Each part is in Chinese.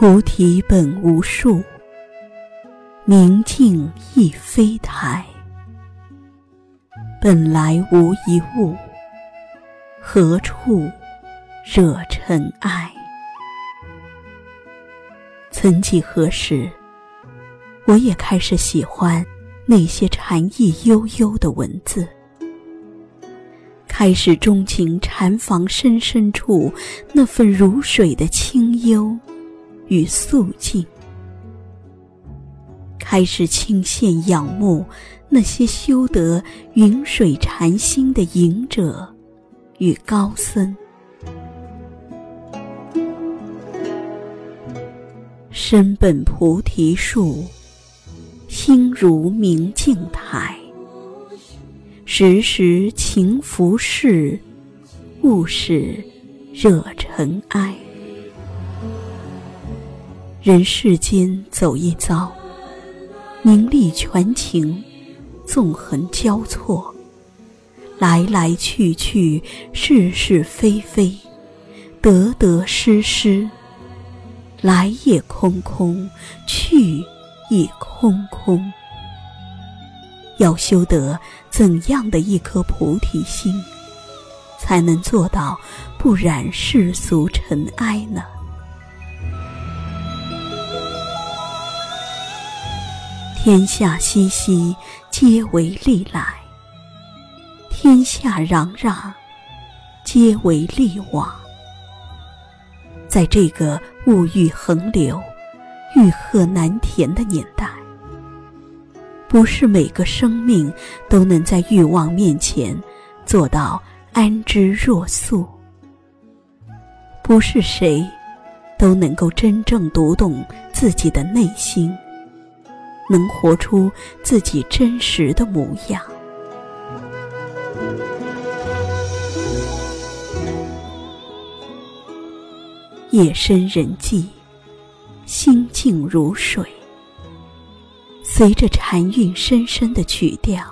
菩提本无树，明镜亦非台。本来无一物，何处惹尘埃？曾几何时，我也开始喜欢那些禅意悠悠的文字，开始钟情禅房深深处那份如水的清幽。与肃静，开始倾羡仰慕那些修得云水禅心的隐者与高僧。身本菩提树，心如明镜台。时时勤拂拭，勿使惹尘埃。人世间走一遭，名利权情，纵横交错，来来去去，是是非非，得得失失，来也空空，去也空空。要修得怎样的一颗菩提心，才能做到不染世俗尘埃呢？天下熙熙，皆为利来；天下攘攘，皆为利往。在这个物欲横流、欲壑难填的年代，不是每个生命都能在欲望面前做到安之若素；不是谁都能够真正读懂自己的内心。能活出自己真实的模样。夜深人静，心静如水。随着禅韵深深的曲调，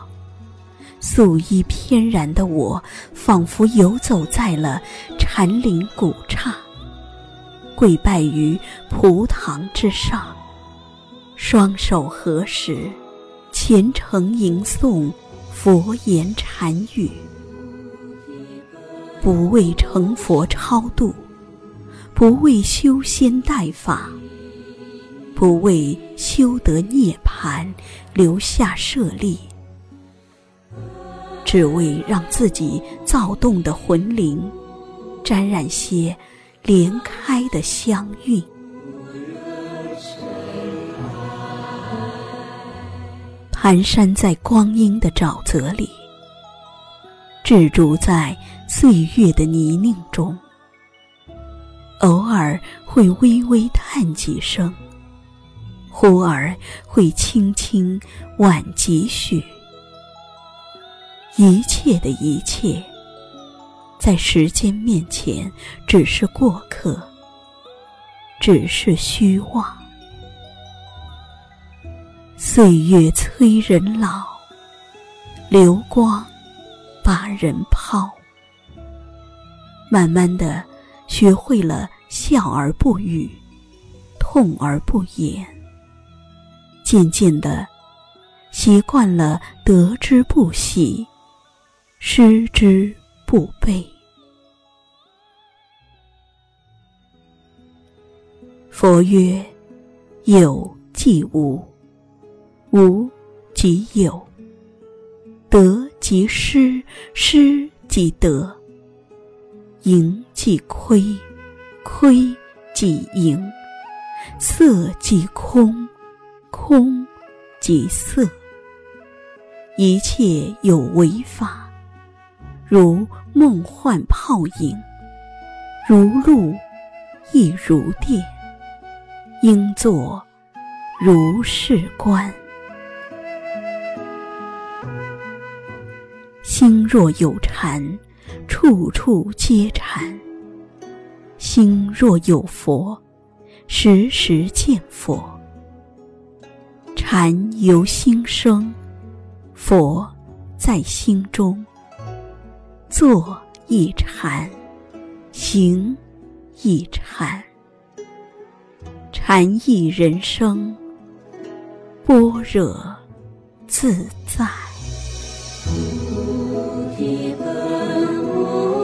素衣翩然的我，仿佛游走在了禅林古刹，跪拜于蒲堂之上。双手合十，虔诚吟诵佛言禅语，不为成佛超度，不为修仙代法，不为修得涅盘留下舍利，只为让自己躁动的魂灵沾染些莲开的香韵。蹒跚在光阴的沼泽里，滞住在岁月的泥泞中。偶尔会微微叹几声，忽而会轻轻挽几许。一切的一切，在时间面前只是过客，只是虚妄。岁月催人老，流光把人抛。慢慢的，学会了笑而不语，痛而不言。渐渐的，习惯了得之不喜，失之不悲。佛曰：有即无。无即有，得即失，失即得，盈即亏，亏即盈，色即空，空即色。一切有为法，如梦幻泡影，如露亦如电，应作如是观。心若有禅，处处皆禅；心若有佛，时时见佛。禅由心生，佛在心中。坐一禅，行一禅，禅。禅意人生，般若自在。